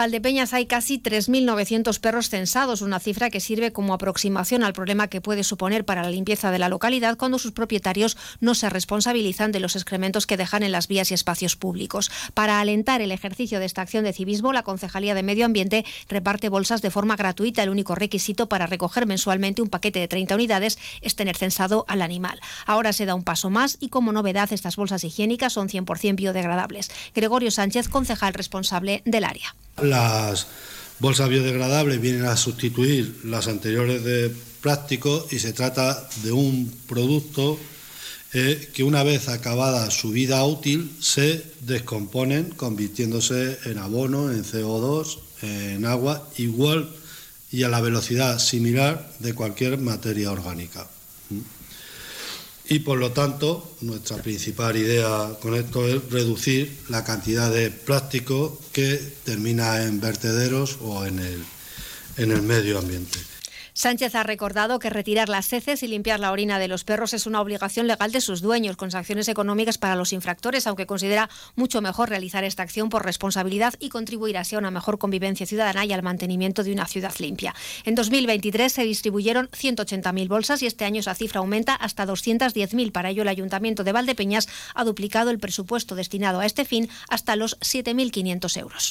Valdepeñas hay casi 3.900 perros censados, una cifra que sirve como aproximación al problema que puede suponer para la limpieza de la localidad cuando sus propietarios no se responsabilizan de los excrementos que dejan en las vías y espacios públicos. Para alentar el ejercicio de esta acción de civismo, la Concejalía de Medio Ambiente reparte bolsas de forma gratuita. El único requisito para recoger mensualmente un paquete de 30 unidades es tener censado al animal. Ahora se da un paso más y como novedad estas bolsas higiénicas son 100% biodegradables. Gregorio Sánchez, concejal responsable del área. Las bolsas biodegradables vienen a sustituir las anteriores de plástico y se trata de un producto eh, que una vez acabada su vida útil se descomponen convirtiéndose en abono, en CO2, en agua igual y a la velocidad similar de cualquier materia orgánica y por lo tanto nuestra principal idea con esto es reducir la cantidad de plástico que termina en vertederos o en el, en el medio ambiente. Sánchez ha recordado que retirar las heces y limpiar la orina de los perros es una obligación legal de sus dueños, con sanciones económicas para los infractores, aunque considera mucho mejor realizar esta acción por responsabilidad y contribuir así a una mejor convivencia ciudadana y al mantenimiento de una ciudad limpia. En 2023 se distribuyeron 180.000 bolsas y este año esa cifra aumenta hasta 210.000. Para ello, el Ayuntamiento de Valdepeñas ha duplicado el presupuesto destinado a este fin hasta los 7.500 euros.